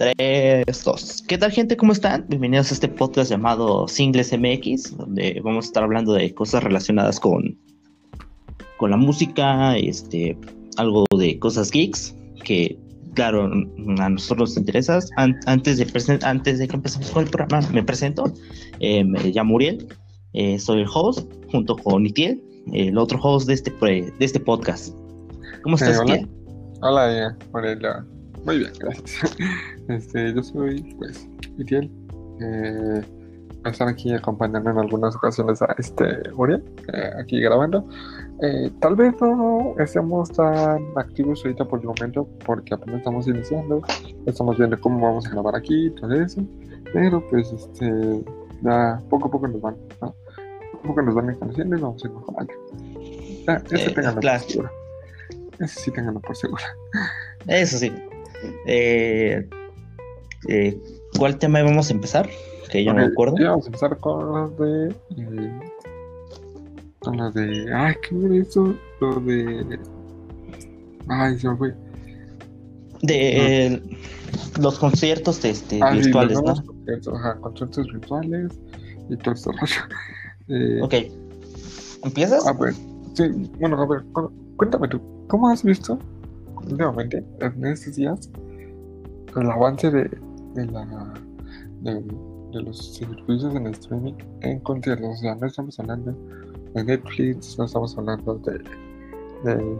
Tres, dos. ¿Qué tal, gente? ¿Cómo están? Bienvenidos a este podcast llamado Singles MX, donde vamos a estar hablando de cosas relacionadas con, con la música, este, algo de cosas geeks, que, claro, a nosotros nos interesa. antes, de antes de que empecemos con el programa, me presento. Eh, me llamo Uriel, eh, soy el host, junto con Itiel, el otro host de este, de este podcast. ¿Cómo estás, eh, Itiel? Hola, Uriel. Muy bien, gracias. Este, yo soy, pues, Itiel. Eh, estar aquí acompañando en algunas ocasiones a este Uriel, eh, aquí grabando. Eh, tal vez no estemos tan activos ahorita por el momento, porque apenas estamos iniciando, estamos viendo cómo vamos a grabar aquí, todo eso, pero pues este, ya poco a poco nos van, ¿no? Poco a poco nos van conociendo y vamos a ir mejorando. Ya, ese eh, tenganlo por seguro. Ese sí tenganlo por seguro. Eso sí. Eh, eh, ¿Cuál tema vamos a empezar? Que yo no me acuerdo. vamos a empezar con los de. Eh, con los de. Ay, ¿qué es eso? Lo de. Ay, se me fue. De los conciertos de este, ah, virtuales, ¿no? Conciertos, ajá, conciertos virtuales y todo esto. eh, ok. ¿Empiezas? A ver, sí, bueno, a ver, cuéntame tú, ¿cómo has visto últimamente, en estos días, el avance de, de, la, de, los servicios en streaming en conciertos. O sea, no estamos hablando de Netflix, no estamos hablando de. de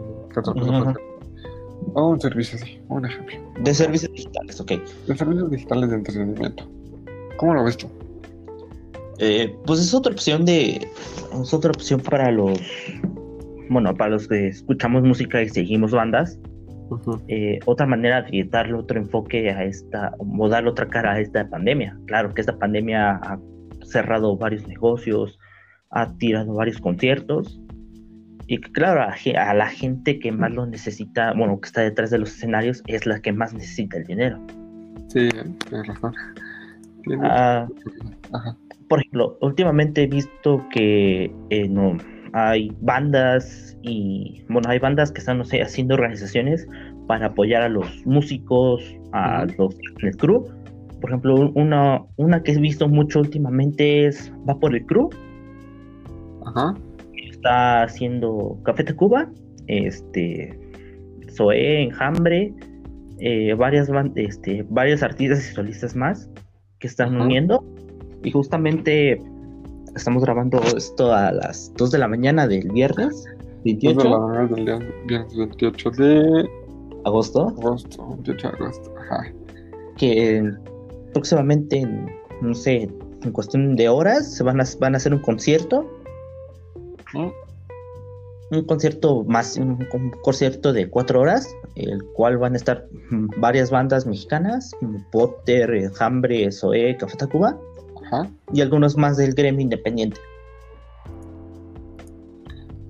un servicio así, un ejemplo. De servicios digitales, ok. De servicios digitales de entretenimiento. ¿Cómo lo ves tú? Eh, pues es otra opción de. Es otra opción para los. Bueno, para los que escuchamos música y seguimos bandas. Eh, otra manera de darle otro enfoque a esta, o darle otra cara a esta pandemia. Claro que esta pandemia ha cerrado varios negocios, ha tirado varios conciertos, y claro, a, la gente que más lo necesita, bueno, que está detrás de los escenarios, es la que más necesita el dinero. Sí, tienes razón. Ah, por ejemplo, últimamente he visto que eh, no, hay bandas y, bueno, hay bandas que están, no sé, haciendo organizaciones para apoyar a los músicos, a los del crew. Por ejemplo, una, una que he visto mucho últimamente es Va por el Crew. Ajá. Está haciendo Café de Cuba, este, Zoé, Enjambre, eh, varias, este, varios artistas y solistas más que están uniendo. Y justamente Estamos grabando esto a las 2 de la mañana del viernes 28. 2 de la mañana del viernes 28 de agosto. Agosto, 28 de agosto, ajá. Que próximamente, no sé, en cuestión de horas, se van a, van a hacer un concierto. Un concierto más, un, concierto de cuatro horas, el cual van a estar varias bandas mexicanas, Potter, Hambre, Zoe, Café Tacuba y algunos más del gremio independiente.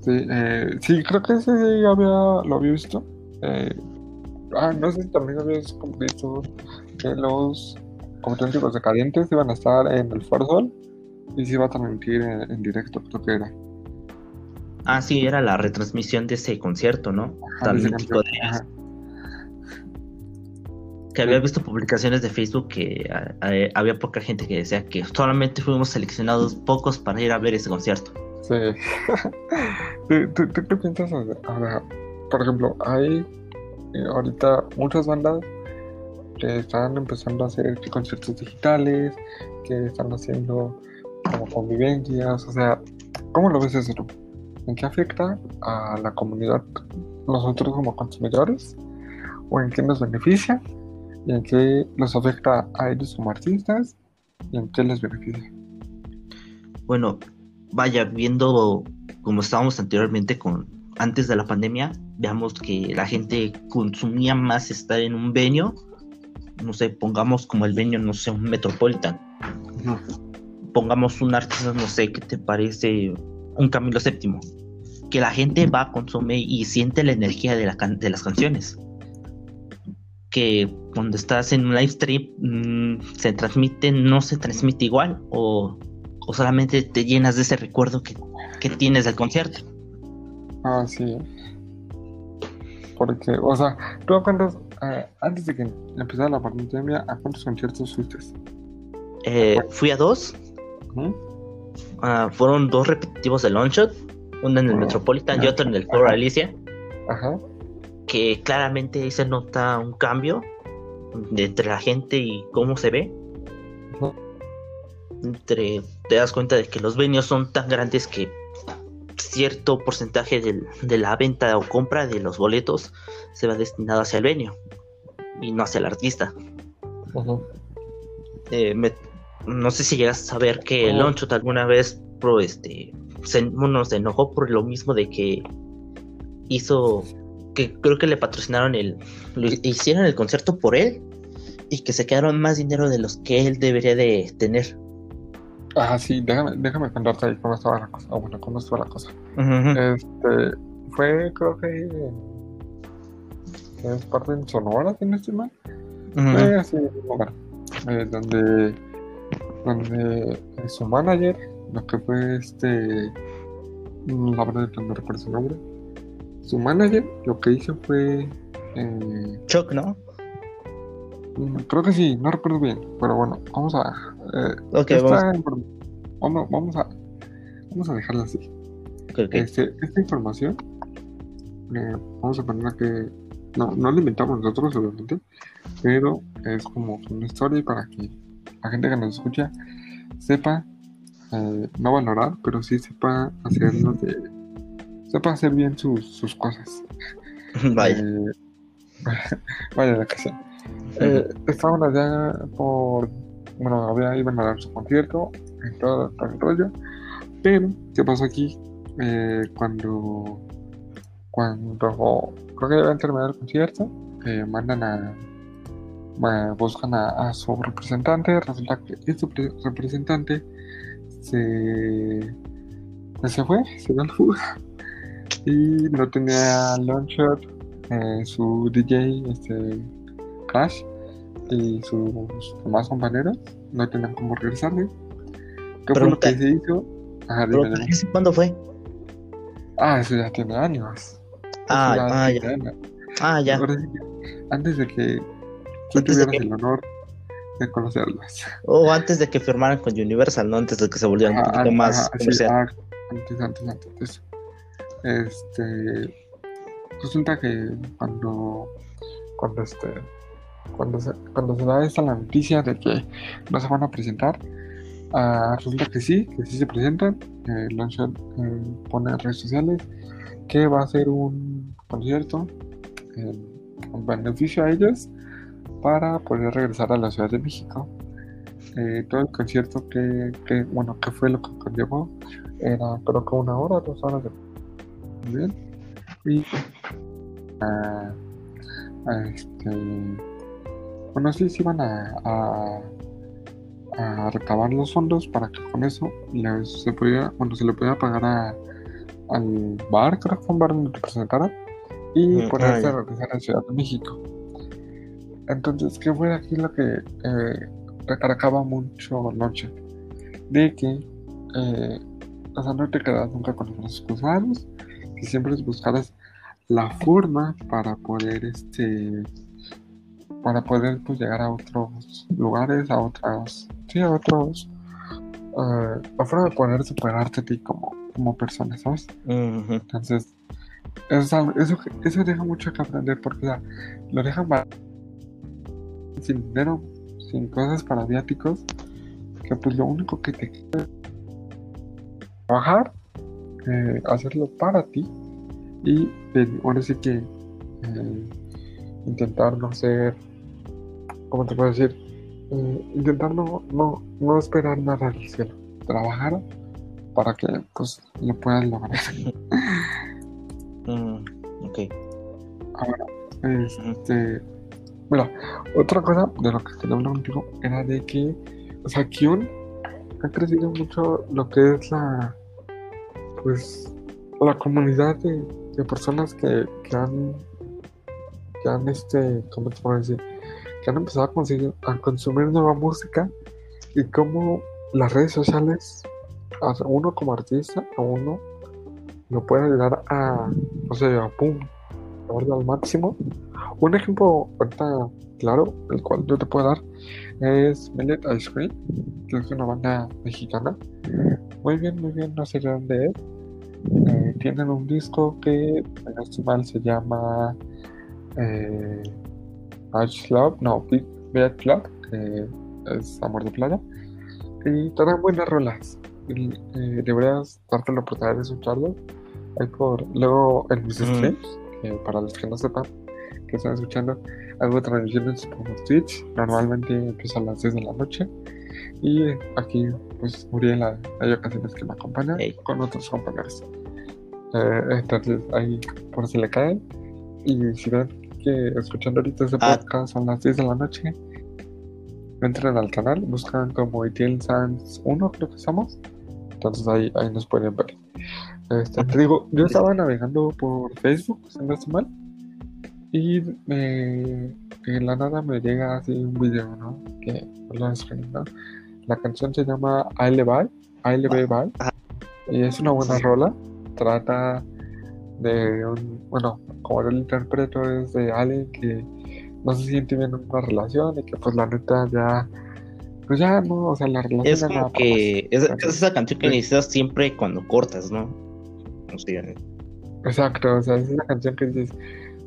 Sí, eh, sí creo que ese había, lo había visto. Eh, ah, no sé si también habías visto que los de decadentes iban a estar en el Foro y se iba a transmitir en, directo, creo que era. Ah, sí, era la retransmisión de ese concierto, ¿no? Tan mítico de que había visto publicaciones de Facebook que había poca gente que decía que solamente fuimos seleccionados pocos para ir a ver ese concierto. Sí. ¿Tú, qué piensas? por ejemplo, hay eh, ahorita muchas bandas que están empezando a hacer conciertos digitales, que están haciendo como convivencias, o sea, ¿cómo lo ves eso? ¿En qué afecta a la comunidad nosotros como consumidores? ¿O en qué nos beneficia? y en qué los afecta a ellos como artistas y en qué les beneficia. Bueno, vaya, viendo como estábamos anteriormente con antes de la pandemia, veamos que la gente consumía más estar en un venio, no sé, pongamos como el venio, no sé, un Metropolitan. Pongamos un artista, no sé, ¿qué te parece? Un Camilo VII. Que la gente va, consume y siente la energía de, la de las canciones que cuando estás en un live stream mm, se transmite, no se transmite igual o, solamente te llenas de ese recuerdo que, tienes del concierto. Ah, sí. Porque, o sea, tú cuentas, ah, antes de que empezara la pandemia, ¿a cuántos conciertos fuiste? Eh, fui a dos. Ah, fueron dos repetitivos de Longshot, uno en el Metropolitan y otro en el Foro Alicia. Ajá. Que claramente se nota un cambio entre la gente y cómo se ve. Entre, te das cuenta de que los venues son tan grandes que cierto porcentaje de la venta o compra de los boletos se va destinado hacia el venue y no hacia el artista. Eh, no sé si llegas a saber que el Lonchot alguna vez pro, este, se, se enojó por lo mismo de que hizo que creo que le patrocinaron el hicieron el concierto por él y que se quedaron más dinero de los que él debería de tener. Ah, sí, déjame, déjame contarte ahí cómo estaba la cosa. O bueno, cómo estuvo la cosa. Este, fue, creo que. Es parte de Sonora, si no estoy mal. Fue así, eh, donde. Donde su manager, lo que fue este. La verdad no recuerdo su nombre. Su manager, lo que hizo fue. Eh, Chuck, ¿no? Mm, creo que sí, no recuerdo bien. Pero bueno, vamos a eh, vamos. vamos. a vamos a dejarlo así. Este, esta información eh, vamos a poner que no, no la inventamos nosotros obviamente, pero es como una historia para que la gente que nos escucha sepa eh, no valorar, pero sí sepa hacerlo de sepa hacer bien sus, sus cosas. Vaya. Eh, vaya la casa. Eh, estaban allá por bueno, había, iban a dar su concierto en todo, el rollo. Pero, ¿qué pasó aquí? Eh, cuando, cuando creo que a terminar el concierto, eh, mandan a, buscan a, su representante. Resulta que este representante se, se fue, se dio el fuga y no tenía Longshot, eh, su DJ, este Crash y sus demás compañeros no tenían cómo regresarle. ¿Qué fue lo que se hizo? Ajá, ¿Cuándo fue? Ah, eso ya tiene años. Ah, ah ya. Ah, ya. antes de que tú tuvieras el honor de conocerlas. O antes de que firmaran con Universal, ¿no? Antes de que se volvieran un poquito más comercial. Ah, antes, antes, antes. Este. Resulta que cuando. Cuando este cuando se, cuando se da esta la noticia de que no se van a presentar, uh, resulta que sí, que sí se presentan. Eh, pone en redes sociales que va a ser un concierto en beneficio a ellos para poder regresar a la Ciudad de México. Eh, todo el concierto que, bueno, que fue lo que conllevó era creo que una hora, dos horas de... Bien. Y uh, este bueno, sí, sí van a, a, recabar los fondos para que con eso se pudiera, bueno, se le pudiera pagar a, al bar, creo que fue un bar donde te presentaron, y ponerse a regresar a Ciudad de México. Entonces, ¿qué fue aquí lo que eh, recargaba mucho Noche? De que, eh, o sea, no te quedas nunca con los cruzados, que siempre buscaras la forma para poder, este, para poder pues, llegar a otros lugares, a otras, sí, a otros, uh, a forma de poder superarte a ti como, como persona, ¿sabes? Entonces, eso, eso, eso, deja mucho que aprender porque lo dejan sin dinero, sin cosas para viáticos, que pues lo único que te queda trabajar, eh, hacerlo para ti y ahora sí que eh, intentar no ser ¿cómo te puedo decir? Eh, intentar no, no, esperar nada del cielo, trabajar para que pues lo puedas lograr. mm, ok. Ahora, este, bueno, otra cosa de lo que quería hablar contigo era de que, o sea, Kyun ha crecido mucho lo que es la, pues, la comunidad de, de personas que, que han, que han, este, ¿cómo te puedo decir? Que han empezado a, a consumir nueva música y cómo las redes sociales, a uno como artista, a uno lo puede ayudar a, o sea, a pum, llevarlo al máximo Un ejemplo ahorita claro, el cual yo te puedo dar, es Millet Ice Cream, que es una banda mexicana. Muy bien, muy bien, no sé de dónde es. Eh, tienen un disco que, este mal, se llama eh, Love, no, Big Bad Club, que es Amor de Playa. Y traen buenas rolas. Y, eh, deberías darte la oportunidad de escucharlo. Hay por, luego en mis mm. streams, para los que no sepan, que están escuchando, hago transmisiones por Twitch. Normalmente empieza a las 10 de la noche. Y aquí, pues, Muriel, hay ocasiones que me acompaña con otros compañeros. Eh, entonces, ahí por si le caen. Y si ven que escuchando ahorita este ah. podcast son las 10 de la noche, entren al canal, buscan como ETL Sans 1, creo que somos. Entonces ahí, ahí nos pueden ver. Este, te digo, yo estaba navegando por Facebook, si no estoy mal, y en la nada me llega así un video, ¿no? Que lo ¿no? La canción se llama I Bye, I Bye, y es una buena rola. Trata de un, bueno, como yo lo interpreto, es de alguien que no se siente bien en una relación y que, pues, la neta ya pues ya no, o sea, la relación es como que es, esa canción que necesitas siempre cuando cortas, ¿no? Exacto, o sea, es una canción que dices,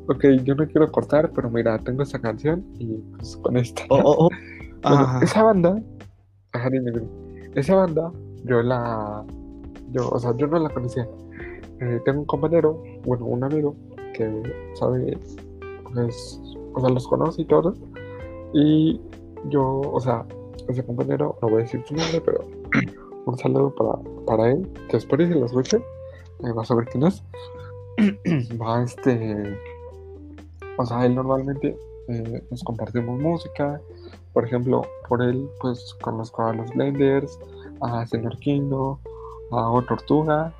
ok, yo no quiero cortar, pero mira, tengo esta canción y pues con esta. Oh, oh, oh. esa banda, ajá, dime, esa banda, yo la, yo, o sea, yo no la conocía. Eh, tengo un compañero, bueno, un amigo que sabe, pues, o sea, los conoce y todo. Y yo, o sea, ese compañero, no voy a decir su nombre, pero un saludo para, para él, que espero que lo escuche, eh, va a saber quién es. va este o sea, él normalmente eh, nos compartimos música. Por ejemplo, por él, pues conozco a los Blenders, a Senor Kingdo, a O Tortuga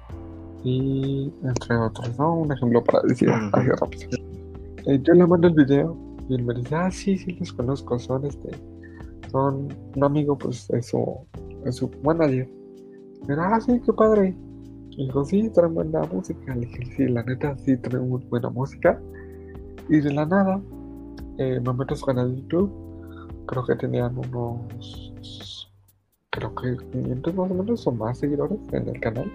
y entre otros, ¿no? Un ejemplo para decir así rápido. Eh, yo le mando el video y él me dice, ah, sí, sí, los conozco, son este, son un amigo, pues, es su, es su manager. Pero, ah, sí, qué padre. Y dijo, sí, traen buena música. Le dije, sí, la neta, sí, traen muy buena música. Y de la nada, eh, me meto a su canal de YouTube. Creo que tenían unos. Creo que 500 más o menos o más seguidores en el canal.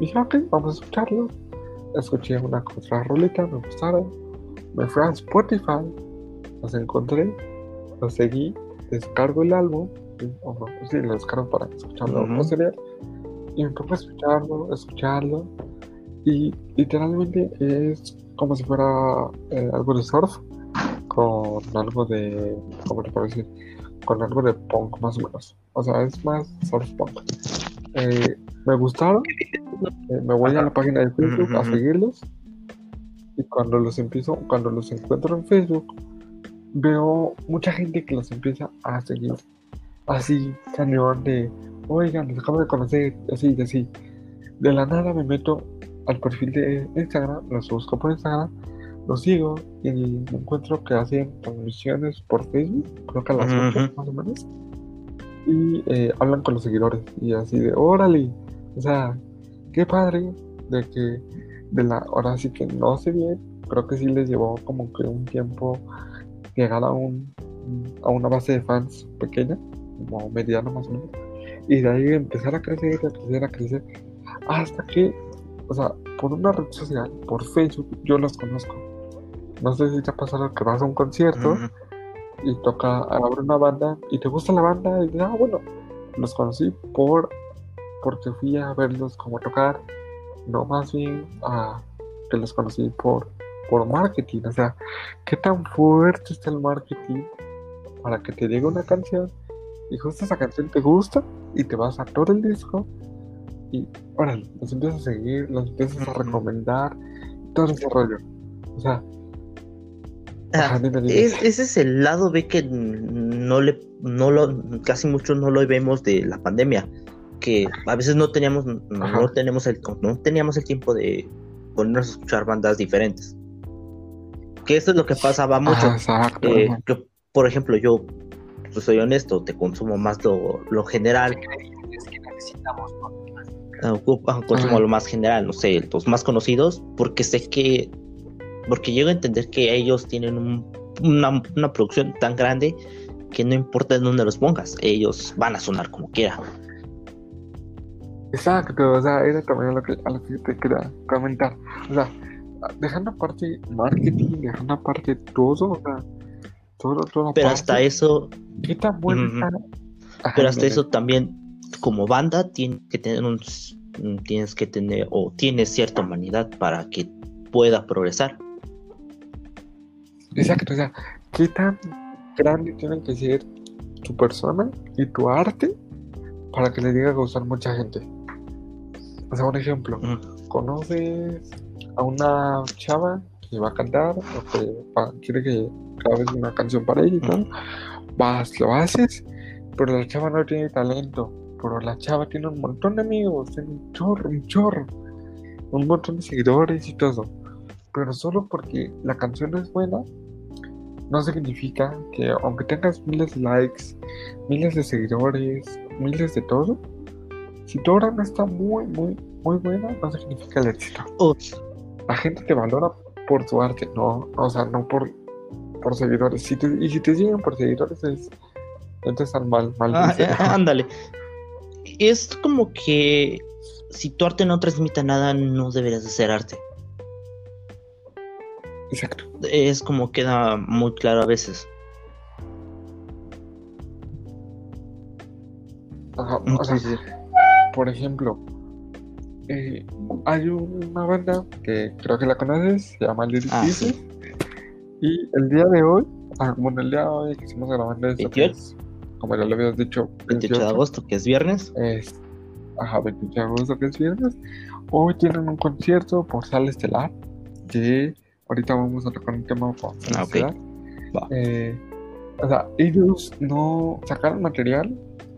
Y dije, ok, vamos a escucharlo. Escuché una otra rolita, me gustaron. Me fui a Spotify, los encontré, los seguí, descargo el álbum. O no, sí, lo descargo para escucharlo uh -huh. Y me pongo a escucharlo, escucharlo. Y literalmente es como si fuera eh, algo de surf con algo de, ¿cómo te puedo decir? Con algo de punk más o menos. O sea, es más surf punk. Eh, me gustaron. Eh, me voy a la página de Facebook a seguirlos. Y cuando los empiezo, cuando los encuentro en Facebook, veo mucha gente que los empieza a seguir. Así, cañón de, oigan, los acabo de conocer, así, así. De la nada me meto al perfil de Instagram, los busco por Instagram, los sigo y me encuentro que hacen transmisiones por Facebook, creo que a las 8 más o menos, y eh, hablan con los seguidores y así de, órale, o sea, qué padre de que de la, ahora sí que no sé bien, creo que sí les llevó como que un tiempo llegar a un a una base de fans pequeña, como mediana más o menos, y de ahí empezar a crecer, a crecer, a crecer, hasta que o sea, por una red social, por Facebook, yo los conozco. No sé si te ha pasado que vas a un concierto y toca abrir una banda y te gusta la banda y dices, ah, bueno, los conocí por porque fui a verlos como tocar, no más bien a que los conocí por, por marketing. O sea, qué tan fuerte está el marketing para que te llegue una canción y justo esa canción te gusta y te vas a todo el disco y ahora los empiezas a seguir, los empiezas a recomendar, todo ese rollo. O sea, ah, ese es el lado B que no le, no lo, casi muchos no lo vemos de la pandemia, que a veces no teníamos, no, tenemos el, no teníamos el tiempo de ponernos a escuchar bandas diferentes. Que esto es lo que pasaba mucho. Eh, por ejemplo, yo pues, soy honesto, te consumo más lo, lo general. necesitamos, consumo lo más general, no sé, los más conocidos, porque sé que Porque llego a entender que ellos tienen una, una, producción tan grande que no importa en dónde los pongas, ellos van a sonar como quiera. Exacto, o sea, era también lo que, a lo que te quería comentar. O sea, dejando aparte marketing, dejando aparte todo, o sea, todo, todo Pero hasta eso. ¿Qué tan bueno Pero hasta eso también, como banda, tienes que tener un. Tienes que tener, o tienes cierta humanidad para que pueda progresar. Exacto, o sea, ¿qué tan grande tiene que ser tu persona y tu arte para que le diga a gustar mucha gente? O sea, un ejemplo, conoces a una chava que va a cantar o que quiere que grabes una canción para ella y tal, vas, lo haces, pero la chava no tiene talento, pero la chava tiene un montón de amigos, tiene un chorro, un chorro, un montón de seguidores y todo. Pero solo porque la canción es buena, no significa que aunque tengas miles de likes, miles de seguidores, miles de todo, si tu obra no está muy, muy, muy buena, no significa el éxito. La gente te valora por tu arte, no, o sea, no por, por seguidores. Si y si te siguen por seguidores, es, entonces están mal, mal. Ah, eh, ándale. Es como que si tu arte no transmite nada, no deberías hacer arte. Exacto. Es como queda muy claro a veces. Ajá, o sea, por ejemplo, eh, hay una banda que creo que la conoces, se llama Little ah, Y el día de hoy, ah, bueno, el día de hoy que hicimos grabando esto, es, como ya lo habías dicho, 28, de agosto, que es viernes. Es, ajá, 28 de agosto, que es viernes. Hoy tienen un concierto por Sal Estelar, que ahorita vamos a tocar un tema por Sal ah, Estelar. Eh, o sea, ellos no sacaron material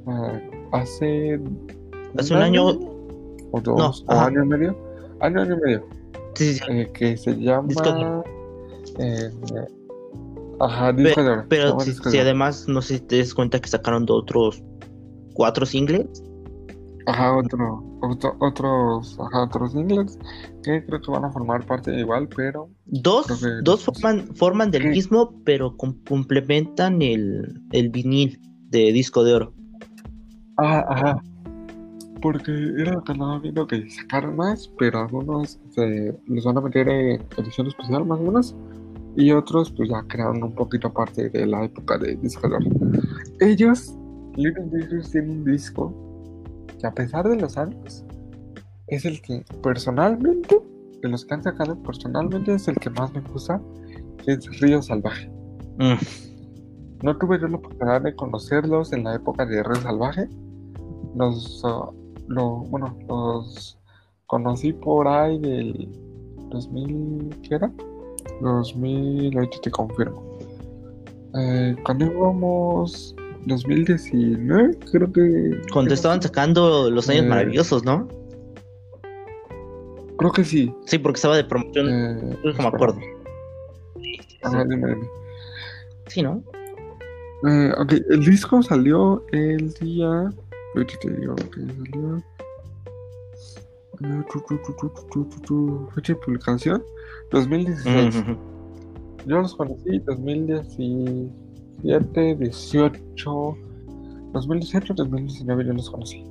uh, hace Hace un año. O dos, o año y medio. Año, año y medio. Sí, sí. Eh, que se llama. Eh, ajá, disco pero, Pero si, además, no sé si te das cuenta que sacaron de otros cuatro singles. Ajá, otro, otros, ajá, otros singles que creo que van a formar parte igual, pero... Dos, dos forman, forman del mismo, pero complementan el, el vinil de disco de oro. Ajá, ajá porque era lo que andaba viendo que sacaron más, pero algunos se, les van a meter en edición especial más o menos, y otros pues ya crearon un poquito aparte de la época de disco Ellos, Little Discos tienen un disco que a pesar de los años, es el que personalmente, de los que han sacado personalmente, es el que más me gusta, que es Río Salvaje. Mm. No tuve yo la oportunidad de conocerlos en la época de Río Salvaje. Nos, lo, bueno, los conocí por ahí del 2000, ¿qué era? 2000, ahorita te confirmo. Eh, cuando íbamos 2019, creo que... Cuando estaban sacando los años eh, maravillosos, ¿no? Creo que sí. Sí, porque estaba de promoción. Eh, no me acuerdo. Ah, dime, dime. Sí, ¿no? Eh, ok, el disco salió el día Ahorita te digo que salió. Fecha de publicación 2016. Yo los conocí 2017, 18, 2018, 2019 yo los conocí.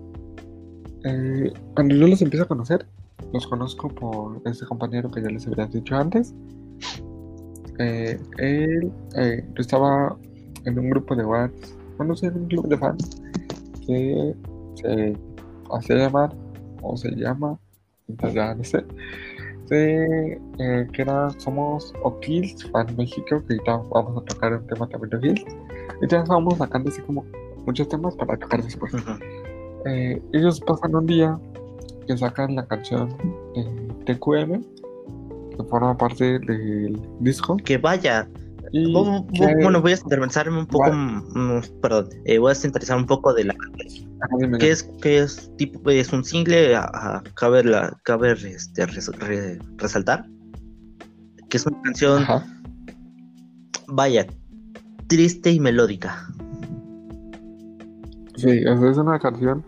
Eh, cuando yo los empiezo a conocer, los conozco por este compañero que ya les había dicho antes. Eh, él, eh, estaba en un grupo de WhatsApp, bueno, en un club de fans que se hace llamar o se llama, ya no sé, de, eh, que era Somos O'Kills, Fan México, que ahorita vamos a tocar un tema también de O'Kills. Y ya estamos sacando así como muchos temas para tocar después. Eh, ellos pasan un día que sacan la canción de TQM, que forma parte del disco. Que vaya, bueno, voy a centralizarme un poco, mm, perdón, eh, voy a centralizar un poco de la que es que es tipo es un single a, cabe, la, cabe este, resaltar que es una canción vaya triste y melódica. Sí es una canción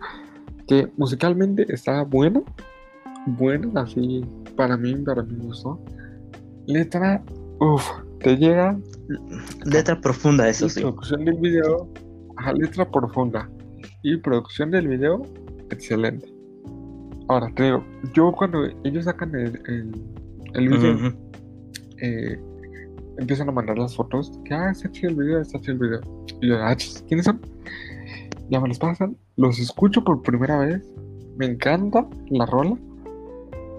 que musicalmente está buena buena así para mí para mi gusto. Letra, uff, te llega. Letra profunda, eso y sí. Producción del video, ajá, letra profunda. Y producción del video, excelente. Ahora, te digo, yo cuando ellos sacan el, el, el video, eh, empiezan a mandar las fotos, que, ah, está chido el video, está chido el video. Y yo, ah, ¿quiénes son? Ya me los pasan, los escucho por primera vez, me encanta la rola,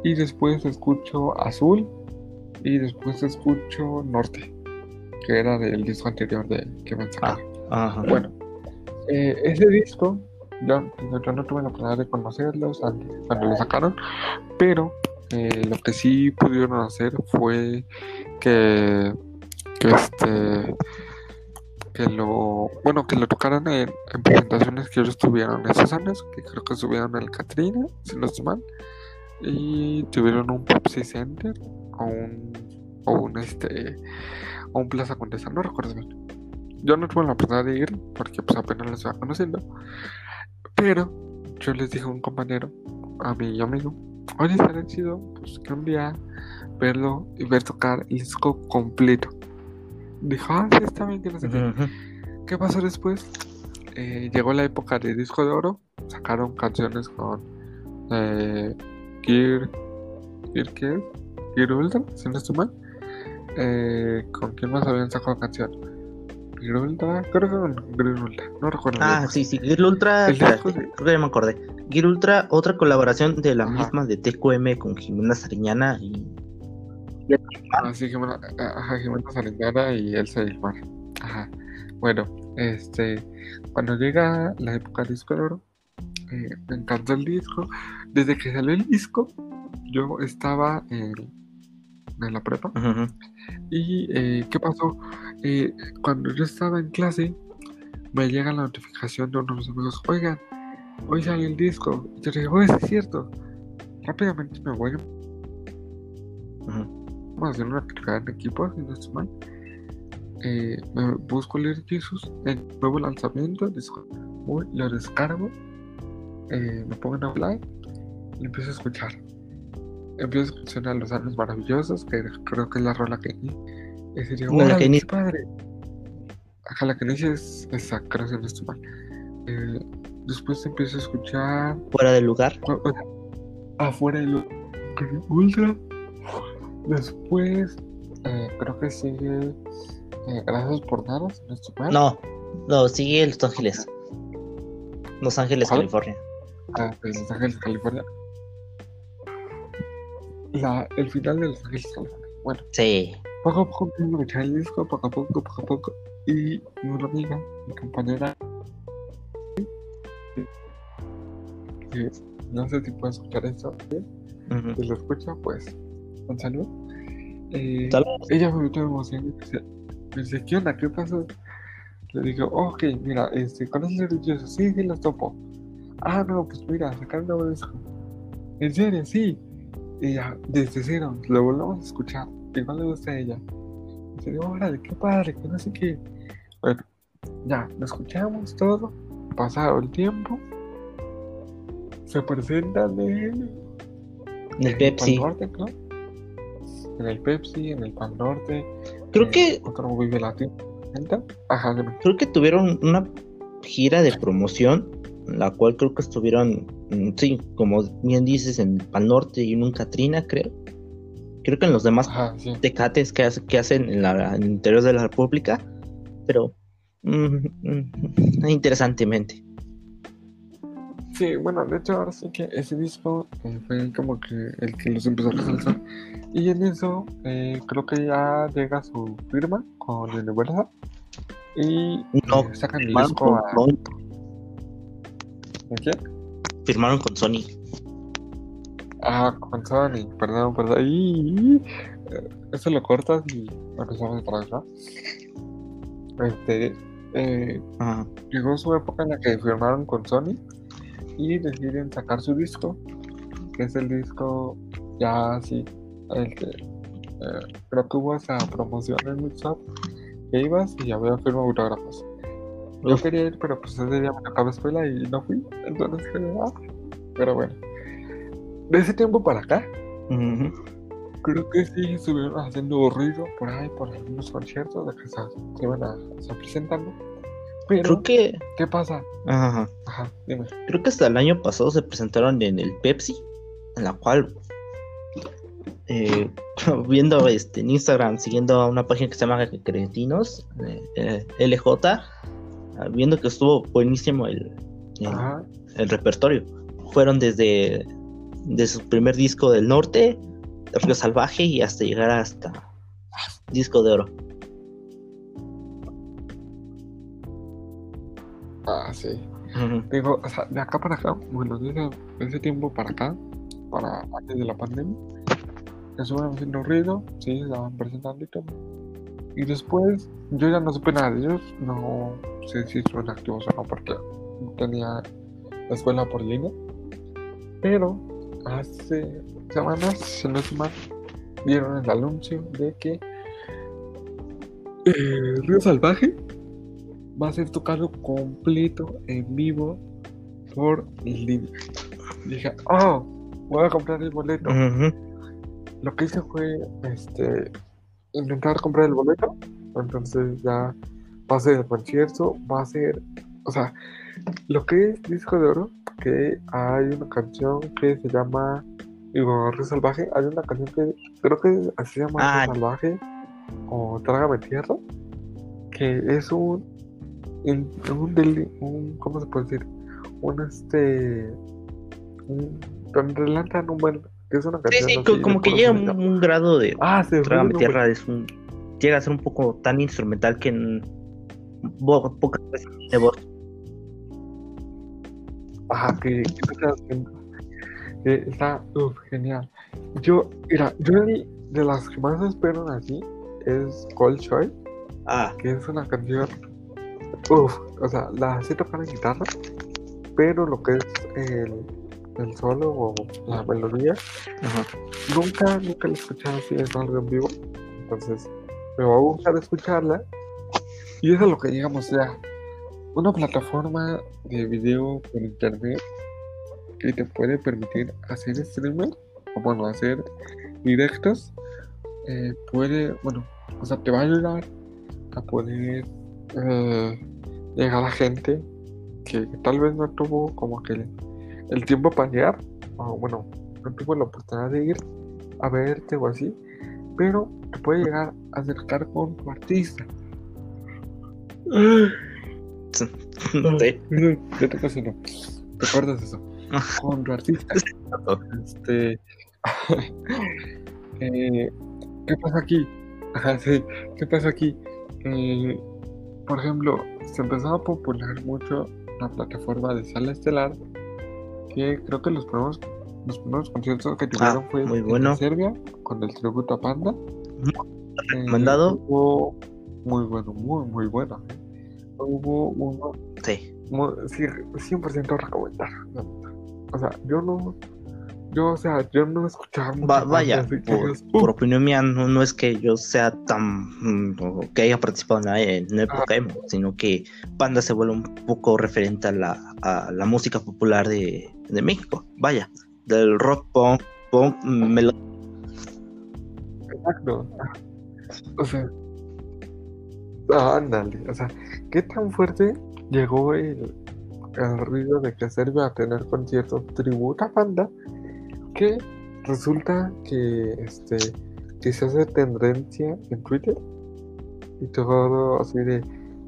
y después escucho Azul, y después escucho Norte, que era del disco anterior de que me sacado. Ajá. Bueno, eh, ese disco, yo, yo no tuve la oportunidad de conocerlos antes, cuando lo sacaron, pero eh, lo que sí pudieron hacer fue que, que este que lo bueno que lo tocaran en, en presentaciones que ellos tuvieron esos años que creo que estuvieron en el Catrina si no estoy mal y tuvieron un Pepsi Center o un o un este o un Plaza Condesa no recuerdo bien yo no tuve la oportunidad de ir porque pues apenas los iba conociendo. Pero yo les dije a un compañero, a mi amigo, oye, estaría chido pues que un día verlo y ver tocar el disco completo. Dijo, ah, sí, está bien, que no sé qué. ¿Qué pasó después? Eh, llegó la época de disco de oro, sacaron canciones con eh, Gear, Gear, Ultra, si no estoy mal. Eh, ¿Con quién más habían sacado canción? Gear Ultra, creo que con Gear Ultra, no recuerdo. Ah, bien. sí, sí. Gear Ultra. El espera, disco de- creo que ya me acordé. Gear Ultra, otra colaboración de la Ajá. misma de TQM con Jimena Sariñana y. Ah, sí, Jimena, ajá, Jimena Sariñana y Elsa del Mar. Ajá. Bueno, este, cuando llega la época del disco de oro, eh, me encantó el disco. Desde que salió el disco, yo estaba en, en la prepa. ¿Y eh, qué pasó? Eh, cuando yo estaba en clase, me llega la notificación de uno de mis amigos, oigan, hoy sale el disco. Y yo dije, sí es cierto. Rápidamente me voy vamos a hacer una actividad en equipo, si no estoy mal. Eh, me busco Little Jesus, el nuevo lanzamiento, disco, voy, lo descargo, me pongo en hablar y empiezo a escuchar. Empiezo a escuchar a los años maravillosos, que creo que es la rola que y sería, No, la ¡órale, que inicia. padre! Ajá, la que inicia es esa, creo que no estoy mal. Eh, después empiezo a escuchar Fuera del lugar. o- o sea, afuera del ultra. Después, eh, creo que sigue eh, Gracias por nada, si no estoy mal. No, no, sigue Los Ángeles. Los Ángeles, ¿Cuál? California. Ah, de Los Ángeles, California. La, el final de Los Ángeles, California. Bueno, Sí. poco a poco empiezo a escuchar el disco, poco a poco, poco a poco. Y una amiga, mi compañera, que no sé si puede escuchar esto, ¿sí? Ujú. si lo escucha, pues, un saludo. Eh, ella me metió emoción y me dice, ¿qué onda? ¿Qué pasó? Le digo, ok, mira, este, ¿conoces el religioso? Sí, sí, los topo. Ah, no, pues mira, sacar un nuevo disco. ¿En serio? Sí. Y ya, desde cero, lo volvemos a escuchar. Igual le gusta a ella. Y digo, órale, qué padre, que no sé qué. Bueno, ya, lo escuchamos todo. Pasado el tiempo. Se presentan en En el Pepsi. Pal Norte, ¿no? En el Pepsi, en el Pan Norte. Creo eh, que Otro Vive Latino. Ajá, dime. creo que tuvieron una gira de promoción, la cual creo que estuvieron, sí, como bien dices, en Pal Norte y en un Katrina, creo. Creo que en los demás Ajá, sí. tecates que, hace- que hacen en, la, en el interior de la República, pero mm, mm, interesantemente. Sí, bueno, de hecho ahora sí que ese disco eh, fue como que el que los empezó a resaltar. Y en eso eh, creo que ya llega su firma con Universal. Y No, eh, sacan el disco a... ¿a quién? Firmaron con Sony. Ah, con Sony, perdón, perdón. Y, eso lo cortas y empezamos otra vez, ¿no? Este, eh, Ajá. llegó su época en la que firmaron con Sony y deciden sacar su disco, que es el disco ya así, el que eh, creo que hubo esa promoción en WhatsApp que ibas y había firma autógrafos. Yo Uf. quería ir, pero pues ese día me tocaba escuela y no fui, entonces, ah, pero bueno. De ese tiempo para acá, creo que sí estuvieron haciendo ruido por ahí, por algunos conciertos de que se, se iban a estar presentando. Pero, Creo que. ¿qué pasa? Ajá. Ajá, dime. Creo que hasta el año pasado se presentaron en el Pepsi, en la cual, eh, viendo este, en Instagram, siguiendo a una página que se llama Cretinos, eh, eh, LJ, viendo que estuvo buenísimo el, el, repertorio. Fueron desde, desde su primer disco del norte, Río Salvaje, y hasta llegar hasta disco de oro. Ah, sí. Ujú. Digo, o sea, de acá para acá, bueno, desde ese tiempo para acá, para antes de la pandemia, estuvieron haciendo ruido, sí, estaban presentando y todo. Y después, yo ya no supe nada de ellos, no sé si estuvieron activos o no, porque tenía la escuela por línea. Pero hace semanas, si no estoy mal, dieron el anuncio de que eh, Río Salvaje va a ser tocado completo en vivo por línea. Dije, oh, voy a comprar el boleto. Lo que hice fue este intentar comprar el boleto. Entonces ya va a ser el concierto, va a ser, o sea, lo que es disco de oro, que hay una canción que se llama digo, Río Salvaje, hay una canción que creo que así se llama Ah. Salvaje o Trágame Tierra, que es un, un, un, ¿cómo se puede decir? Un este, un, donde un buen, que es una Sí, canción sí, de como que llega a un, grado de Ah, sí, Trágame bueno, Tierra es un llega a ser un poco tan instrumental que en bo- pocas veces de voz. Ajá, que, que cuenta. Que está uf, genial. Yo, mira, yo de las que más espero así es Cold Choice, Ah, que es una canción. Uf, o sea, la sé tocar en guitarra, pero lo que es el, el solo o la melodía, ajá. nunca, nunca la he escuchado así en algo en vivo. Entonces, me va a gustar escucharla. Y eso es lo que llegamos ya. Una plataforma de video por internet que te puede permitir hacer streamer, o bueno, hacer directos. eh, puede, bueno, o sea, te va a ayudar a poder eh, llegar a gente que tal vez no tuvo como que el, tiempo para llegar, o bueno, no tuvo la oportunidad de ir a verte o así, pero te puede llegar a acercar con tu artista. Sí. Ya te casi no. ¿Te acuerdas eso? Con tu artista. Este. eh, ¿Qué pasa aquí? Ajá, sí. ¿Qué pasa aquí? Eh, por ejemplo, se empezó a popular mucho la plataforma de Sala Estelar. Que creo que los primeros, los primeros conciertos que tuvieron fue Ah, muy en bueno. Serbia con el tributo a Panda. Eh, recomendado. hubo muy bueno, muy, muy bueno. Hubo uno Sí. Mo- sí, 100% recomendar. O sea, yo no. Yo, o sea, yo no escuchaba mucho. Va- vaya, por, "Uh". opinión mía, no, no es que yo sea tan. mm, que haya participado en la época emo, sino que Panda se vuelve un poco referente a la, a la música popular de, de México. Vaya, del rock punk, punk, Exacto. O sea. ándale. O sea, ¿qué tan fuerte llegó el, el ruido de que Serbia a tener conciertos tributo a? Que resulta que este que se hace tendencia en Twitter y todo así de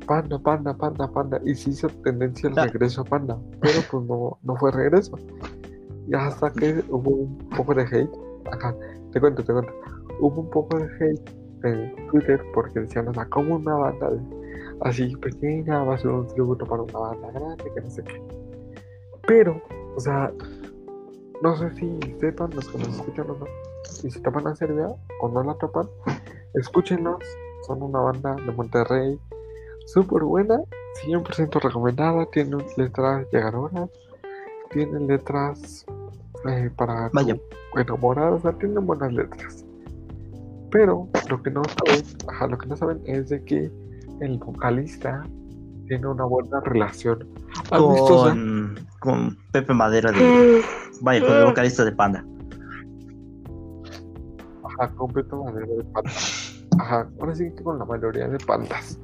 Panda, Panda, Panda, Panda. Y se hizo tendencia el Ah. regreso a Panda, pero pues no, no fue regreso. Y hasta que hubo un poco de hate. Acá, te cuento, te cuento. Hubo un poco de hate en Twitter porque decían, o sea, como una banda de- así pequeña va a ser un tributo para una banda grande, que no sé qué. Pero, o sea, no sé si sepan los que nos escuchan o no, y si topan a Serbia o no la topan, escúchenlos. Son una banda de Monterrey súper buena, 100% recomendada. Tienen letras llegadoras, tienen letras eh, para Vaya. enamorar, o sea, tienen buenas letras. Pero lo que no saben, ajá, lo que no saben es de que el vocalista tiene una buena relación con, con Pepe Madera de. Vaya, con el vocalista de Panda. a completo madero de pandas. Ajá, ahora sí que con la mayoría de pandas.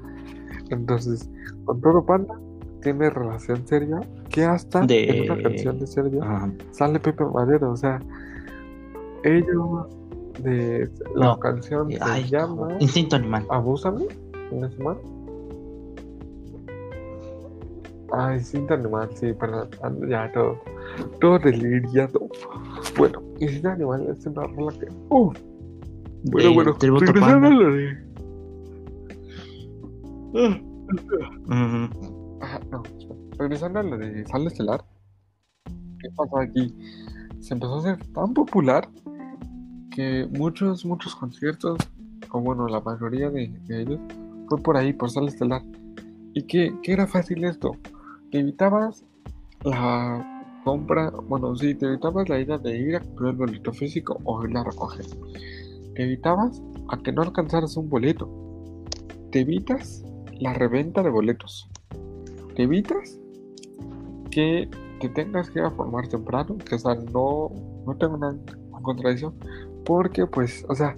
Entonces, con todo panda tiene relación seria que hasta en una canción de Serbia sale Pepe Madero, o sea, ellos de la canción se llama Instinto Animal. Abúsame, ¿no es mal? Ah, Instinto Animal, sí, perdón, ya todo, todo deliriado. Bueno, Instinto Animal es una rola que, uff, bueno, bueno, regresando a lo de... Ajá, no, regresando a lo de Sal Estelar, ¿qué pasó aquí? Se empezó a hacer tan popular que muchos, muchos conciertos, o bueno, la mayoría de, ellos, fue por ahí, por Sal Estelar. ¿Y qué, qué era fácil esto? Te evitabas la compra, bueno, sí, te evitabas la idea de ir a comprar el boleto físico o ir a recoger. Te evitabas a que no alcanzaras un boleto. Te evitas la reventa de boletos. Te evitas que te tengas que ir a formar temprano, que o sea, no, no tengo una contradicción, porque, pues, o sea,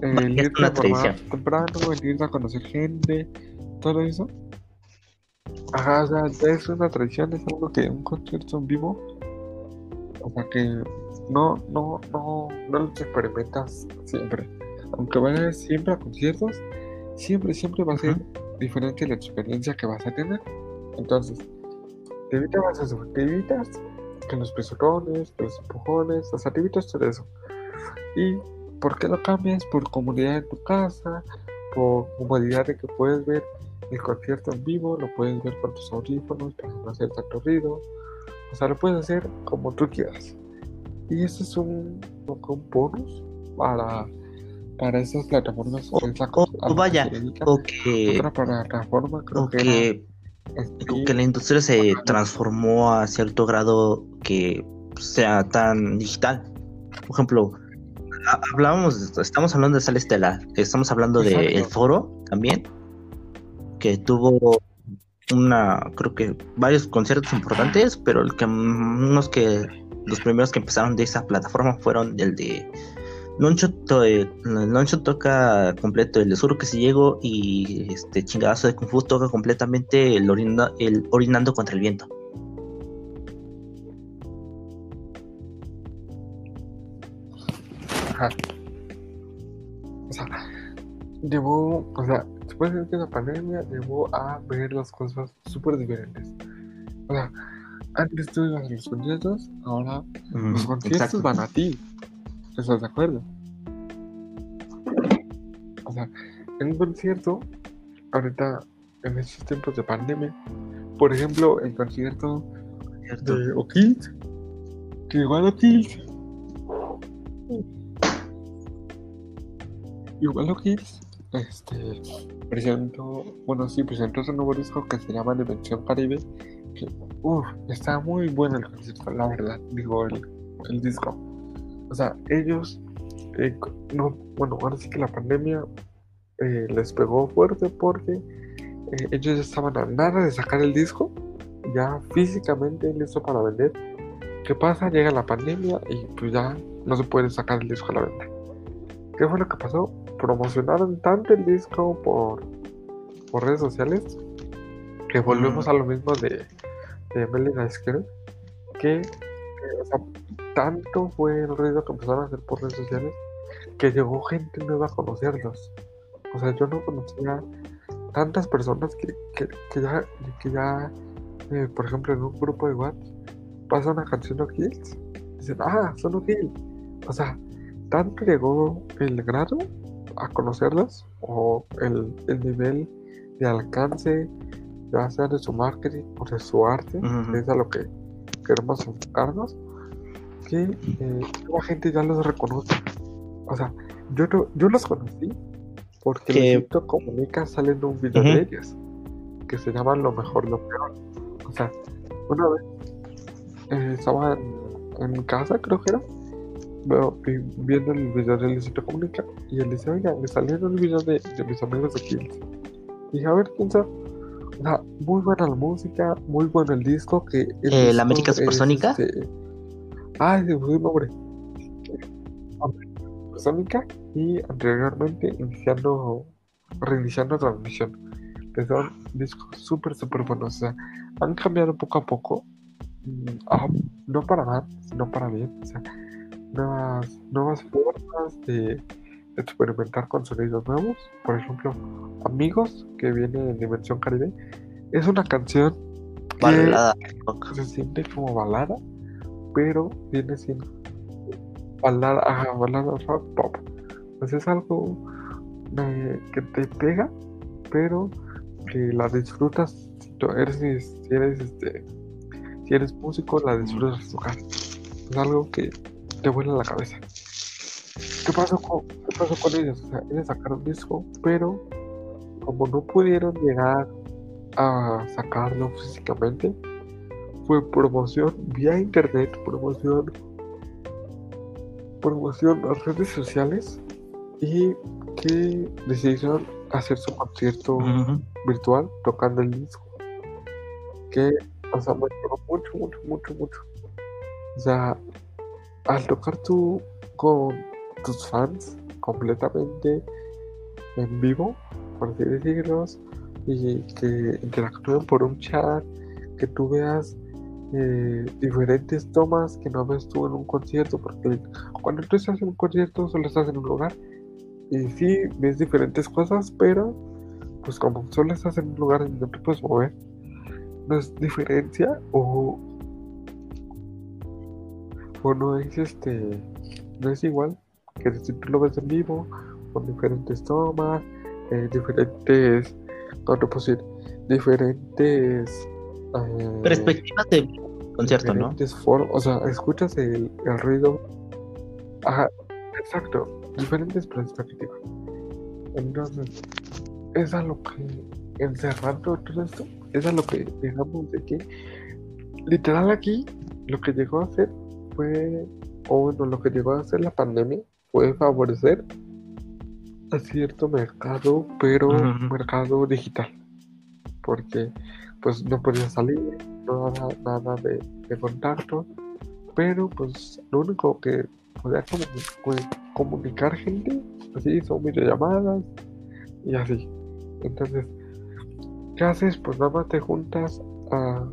el ir a formar temprano, el ir a conocer gente, todo eso. Ajá, o sea, es una tradición, es algo que un concierto en vivo, o sea, que no, no, no, no lo experimentas siempre. Aunque vayas siempre a conciertos, siempre, siempre va a ser diferente la experiencia que vas a tener. Entonces, te evitas eso, te evitas los pesotones, los empujones, o sea, todo eso. ¿Y por qué lo cambias? Por comodidad en tu casa, por comodidad de que puedes ver el concierto en vivo, lo puedes ver con tus audífonos para no hacer tanto ruido. O sea, lo puedes hacer como tú quieras. Y eso es un, un bonus para, para esas plataformas. O, o, vaya, o que, otra plataforma creo que, que, que la industria se transformó a cierto grado que sea tan digital. Por ejemplo, hablábamos, estamos hablando de Sal Estelar, estamos hablando de El Foro también, que tuvo una, creo que varios conciertos importantes, pero el que unos que los primeros que empezaron de esa plataforma fueron el de Loncho, eh, toca completo el de que si llego y este chingadazo de Kung Fu toca completamente el, el orinando contra el viento. O sea, llevó, o sea, después de la pandemia, llevó a ver las cosas súper diferentes. O sea, antes tú ibas a los conciertos, ahora los conciertos van a ti. ¿Estás de acuerdo? En un concierto, ahorita en estos tiempos de pandemia, por ejemplo, el concierto de O'Kills, que igual O'Kills Igual que este, presentó, bueno, sí, presentó su nuevo disco que se llama Dimensión Caribe, que, uff, está muy bueno el concierto, la verdad, digo, el, el disco. O sea, ellos, eh, no, bueno, ahora sí que la pandemia eh, les pegó fuerte porque eh, ellos ya estaban a nada de sacar el disco, ya físicamente listo para vender. ¿Qué pasa? Llega la pandemia y pues ya no se puede sacar el disco a la venta. ¿Qué fue lo que pasó? promocionaron tanto el disco por, por redes sociales que volvemos a lo mismo de, de Melina que tanto fue el ruido que empezaron a hacer por redes sociales que llegó gente nueva a conocerlos. O sea, yo no conocía tantas personas que, que, ya, que ya eh, por ejemplo, en un grupo de WhatsApp pasa una canción de Kills, dicen, ah, son Kills. O sea, tanto llegó el grado a conocerlas o el, nivel de alcance, ya sea de su marketing o de su arte, es a lo que queremos enfocarnos, que eh, la gente ya los reconoce. O sea, yo, yo los conocí porque que... Comunica saliendo un video de ellas que se llama Lo mejor, lo peor. O sea, una vez eh, estaba en, en casa, creo que era veo, viendo el video de Luisito Comunica y él dice, oiga, me salieron el video de, de mis amigos de Kills. Y dije, a ver, quién sabe. O sea, muy buena la música, muy bueno el disco. que eh, ¿La América Supersónica? Este... Ay, se fue el nombre. Supersónica y anteriormente iniciando, reiniciando transmisión. Que son discos súper, súper buenos. O sea, han cambiado poco a poco. Mm, ah, no para mal, sino para bien. O sea, nuevas, nuevas formas de experimentar con sonidos nuevos. Por ejemplo, Amigos, que viene en Dimensión Caribe, es una canción Balada. se siente como balada, pero viene siendo balada, ajá, balada pop. Pues es algo eh, que te pega, pero que la disfrutas si eres, si eres este si eres músico, la disfrutas tocar. Es algo que te vuela la cabeza. ¿Qué pasó con, qué pasó con ellos? O sea, ellos sacaron disco, pero como no pudieron llegar a sacarlo físicamente, fue promoción vía internet, promoción, promoción a redes sociales y que decidieron hacer su concierto virtual tocando el disco. Que, o sea, me mucho, mucho, mucho, mucho. O sea, al tocar tú con tus fans completamente en vivo, por así decirlo, y que interactúen por un chat, que tú veas eh, diferentes tomas que no ves tú en un concierto, porque cuando tú estás en un concierto solo estás en un lugar y sí ves diferentes cosas, pero pues como solo estás en un lugar donde no te puedes mover, no es diferencia o, o no es este, no es igual que si tú lo ves en vivo, con diferentes tomas, eh, diferentes, ¿cómo te puedo decir? Diferentes eh, perspectivas de concierto, ¿no? o sea, escuchas el, el ruido. Ajá, exacto, diferentes perspectivas. Entonces, es a lo que, encerrando todo esto, es a lo que digamos de que, literal aquí, lo que llegó a hacer fue, o bueno, lo que llegó a hacer la pandemia puede favorecer a cierto mercado, pero mercado digital. Porque pues no podía salir, no había nada de, contacto, pero pues lo único que podía comunicar gente, así son videollamadas y así. Entonces, ¿qué haces? Pues nada más te juntas a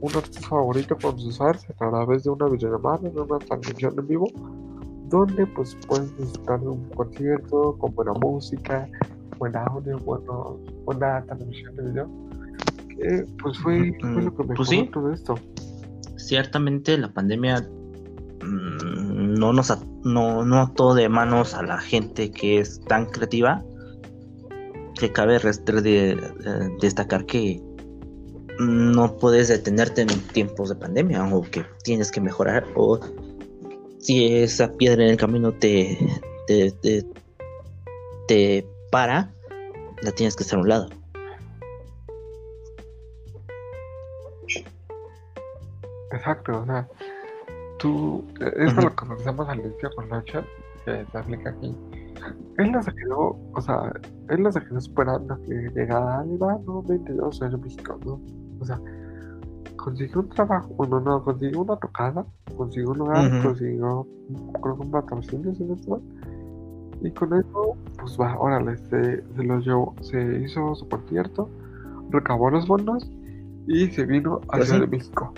un artista favorito con sus fans a través de una videollamada, de una transmisión en vivo donde pues puedes disfrutar de un concierto con buena música, buen audio, bueno, buena transmisión de video. Que pues fue, fue lo que me pues sí. todo esto. Ciertamente la pandemia mm, no nos no, no ató de manos a la gente que es tan creativa que cabe de, destacar que no puedes detenerte en tiempos de pandemia o que tienes que mejorar o si esa piedra en el camino te, te, te, para, la tienes que estar a un lado. Exacto, o sea, tú, es lo que nos al inicio con Nacho, que se aplica aquí. Él no se quedó, o sea, él no se quedó esperando que llegara Alba, no, 22 años México, ¿no? O sea, consiguió un trabajo, bueno, no, consiguió una tocada, consiguió un lugar, consiguió, creo que un patrocinio, si no estoy Y con eso, pues va, órale, se, se lo llevó, se hizo su concierto, recabó los fondos y se vino a Ciudad de México.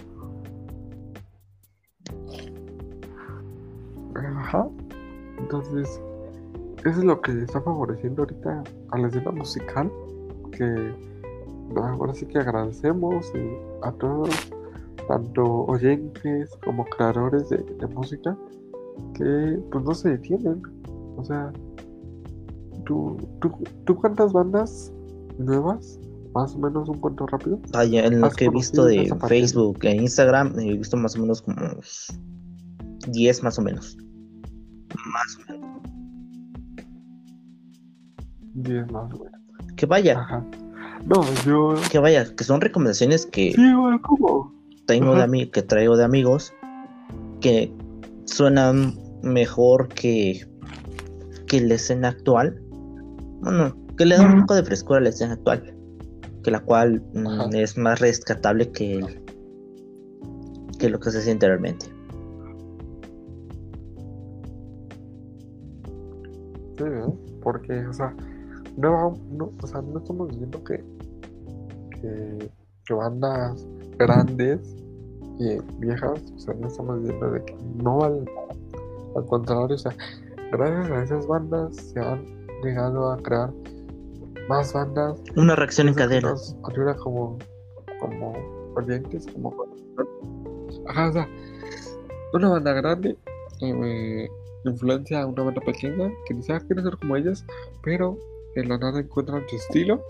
Ajá. Entonces, eso es lo que está favoreciendo ahorita a la escena musical, que ahora sí que agradecemos a todos, tanto oyentes como creadores de, música, que pues no se detienen. O sea, ¿tú, tú, cuántas bandas nuevas más o menos un cuento rápido. Vaya, en lo que he visto de Facebook e Instagram, he visto más o menos como 10 más o menos. Más o menos. 10 más o menos. Que vaya. Ajá. No, yo. Que vaya, que son recomendaciones que. Sí, ¿cómo? Tengo de que traigo de amigos que suenan mejor que, que la escena actual. Bueno, que le da un poco de frescura a la escena actual. Que la cual mm, es más rescatable que, que lo que se hacía anteriormente. Porque, o sea, no, no, o sea, no estamos diciendo que, que, que bandas grandes y viejas, o sea, no estamos diciendo de que no valen. Al contrario, o sea, gracias a esas bandas se han llegado a crear más bandas. Una reacción en cadena. ayuda como, como oyentes, como Ajá, o sea, una banda grande eh, influencia a una banda pequeña que dice, ah, quiero ser como ellas, pero en la nada encuentran su estilo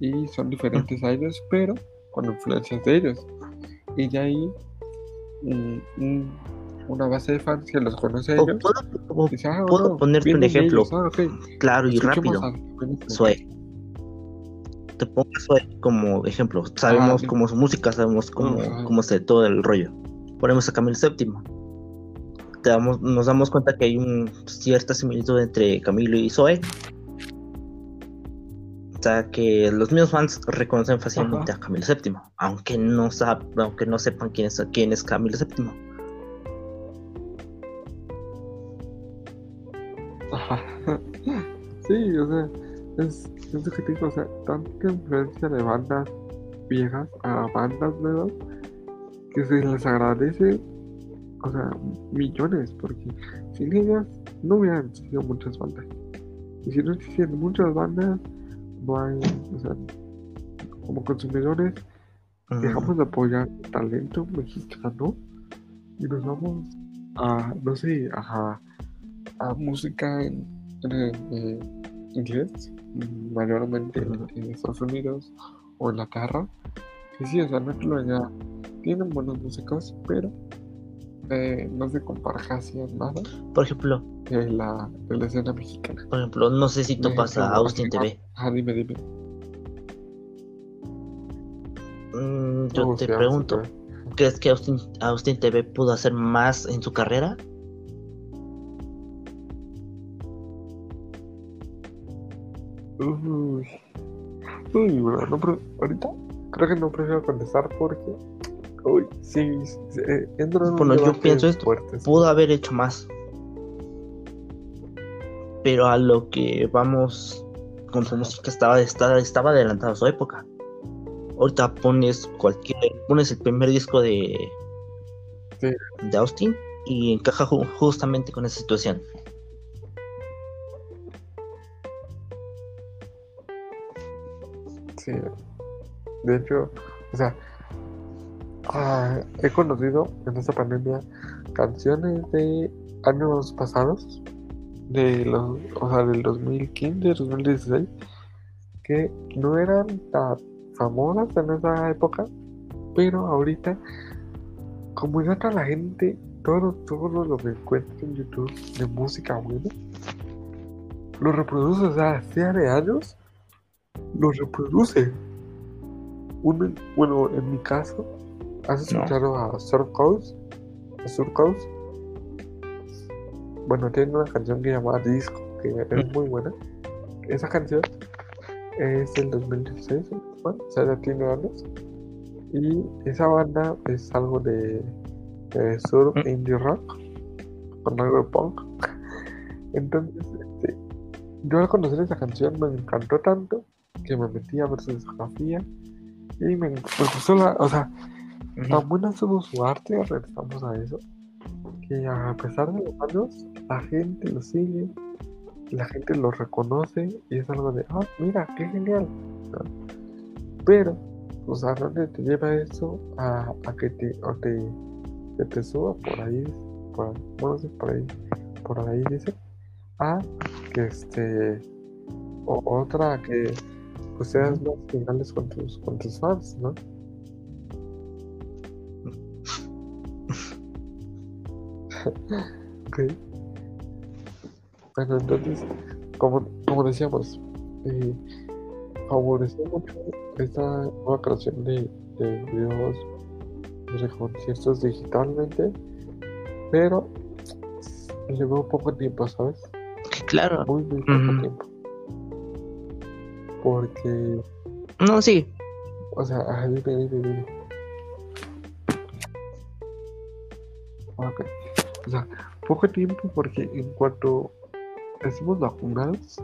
y son diferentes a ellos, pero con influencias de ellos. Y ya ahí mm, una base de fans que los conoce a O ellos. puedo, o- Dice, ah, puedo ponerte un de ejemplo ellos, ah, claro y rápido. a-. Te pongo Zoe como ejemplo. Sabemos sí. cómo su música, sabemos cómo, cómo se todo el rollo. Ponemos a Camilo VII. Te damos, nos damos cuenta que hay un, cierta similitud entre Camilo y Zoe. O sea que los mismos fans reconocen fácilmente Ajá. a Camilo VII, aunque no aunque no sepan quién es, quién es Camilo VII. Ajá. Sí, o sea, es, es que te digo, o sea, tanta influencia de bandas viejas a bandas nuevas que se les agradece, o sea, millones, porque sin ellas no hubieran existido muchas bandas. Y si no existieran muchas bandas, no hay, o sea, como consumidores, dejamos de apoyar el talento mexicano y nos vamos a, no sé, a, a música en, en, eh, inglés, mayormente en- en Estados Unidos o en la Inglaterra. Que sí, o sea, no es que lo haya- tienen buenos músicos, pero eh, no se en nada Por ejemplo, de la, de la escena mexicana. por ejemplo, no sé si topas a Austin TV. Ajá, dime, dime. Mm, yo ¿Cómo te se llama ese pregunto? ¿crees que Austin, Austin TV pudo hacer más en su carrera? Uy, uy, bro, no, pero ahorita creo que no prefiero contestar porque, uy, sí, eh, entro en un Bueno, yo pienso esto. Pudo haber hecho más. Pero a lo que vamos con su música estaba, estaba, estaba adelantado a su época. Ahorita pones cualquier, pones el primer disco de, Sí. de Austin y encaja ju- justamente con esa situación. Sí, de hecho, o sea, ah, he conocido en esta pandemia canciones de años pasados, de los, o sea, del 2015, 2016, que no eran tan famosas en esa época, pero ahorita, como está la gente, todo, todo lo que encuentra en YouTube de música buena, lo reproduce, o sea, sea de años, lo reproduce. Un- bueno, en mi caso, ¿has No. escuchado a Surf Coast? ¿A Surf Coast? Bueno, tiene una canción que se llama Disco, que es muy buena. Esa canción es del 2016, bueno, o sea, ya tiene años. Y esa banda es algo de, de surf indie rock, con algo de punk. Entonces, este, yo al conocer esa canción me encantó tanto que me metí a ver su discografía y me, me gustó la, o sea, tan buena estuvo su arte, regresamos a eso, que a pesar de los años, la gente lo sigue, la gente lo reconoce y es algo de, ah, mira, qué genial. ¿no? Pero, o sea, ¿dónde te lleva eso a, a que te, o te, que te suba por ahí, por, bueno, sí, por ahí, por ahí dice, a que este, o otra que pues seas más finales con tus, con tus fans, ¿no? Ok. Bueno, entonces, como, como decíamos, eh, favoreció mucho esta nueva creación de, de videos de conciertos digitalmente, pero le veo poco tiempo, ¿sabes? Claro. Muy, muy poco tiempo. Porque, No, sí. o sea, ah, dime, dime, dime. Ok. O sea, poco tiempo porque en cuanto estemos vacunados,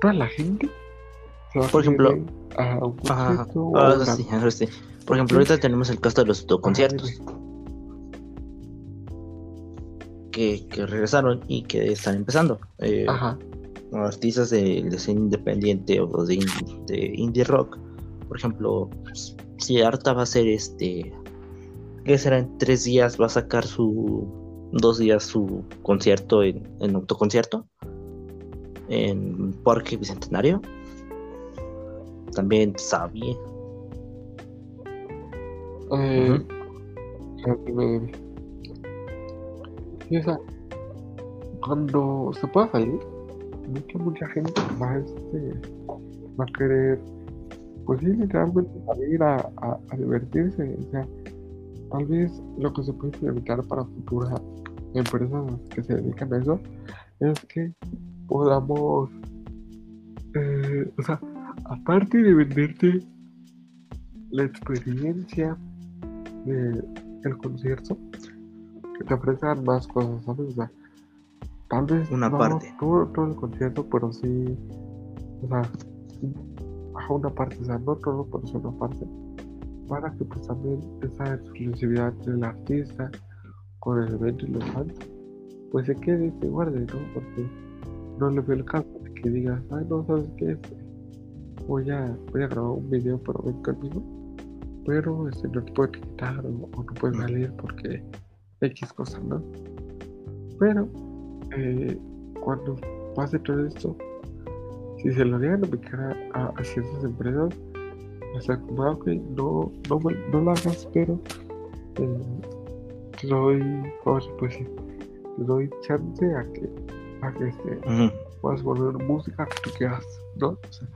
toda la gente se va a Por ejemplo, a un Ajá, concierto o ah, sí, sí. Por ejemplo, ahorita tenemos el caso de los conciertos que, que regresaron y que están empezando. Eh, Ajá, artistas de, de independiente o de, de indie rock. Por ejemplo, si Arta va a hacer este, que será en tres días, va a sacar su, dos días su concierto en, en autoconcierto en Parque Bicentenario. También Sabi. eh, dime. Sí, o sea, cuando se pueda salir, mucha, mucha gente va, a, este, va a querer, pues sí, literalmente salir a, a, a divertirse. O sea, tal vez lo que se puede implementar para futuras empresas que se dedican a eso es que podamos, eh, o sea, aparte de venderte la experiencia del concierto, que te ofrezcan más cosas, ¿sabes? O sea, tal vez Una no parte. Todo, todo el concierto, pero sí, o sea, baja una parte, o sea, no todo, pero sí una parte, para que pues también esa exclusividad del artista con el evento y los fans, pues se quede y se guarde, ¿no? Porque no le veo el caso de que digas, ay, no, ¿sabes qué? Este, Voy a, voy a grabar un video, pero ven conmigo, pero este, no te puedo quitar o, o no puedes salir porque X cosa, ¿no? Pero eh, cuando pase todo esto, si se lo llegan a aplicar a, a- ciertas empresas, sea, como, ah, ok, no, no, no lo hagas, pero eh, te doy, ¿cómo se puede decir? Te doy chance a que, a que este, Ujú. puedas volver música que tú quieras, ¿no? O sea,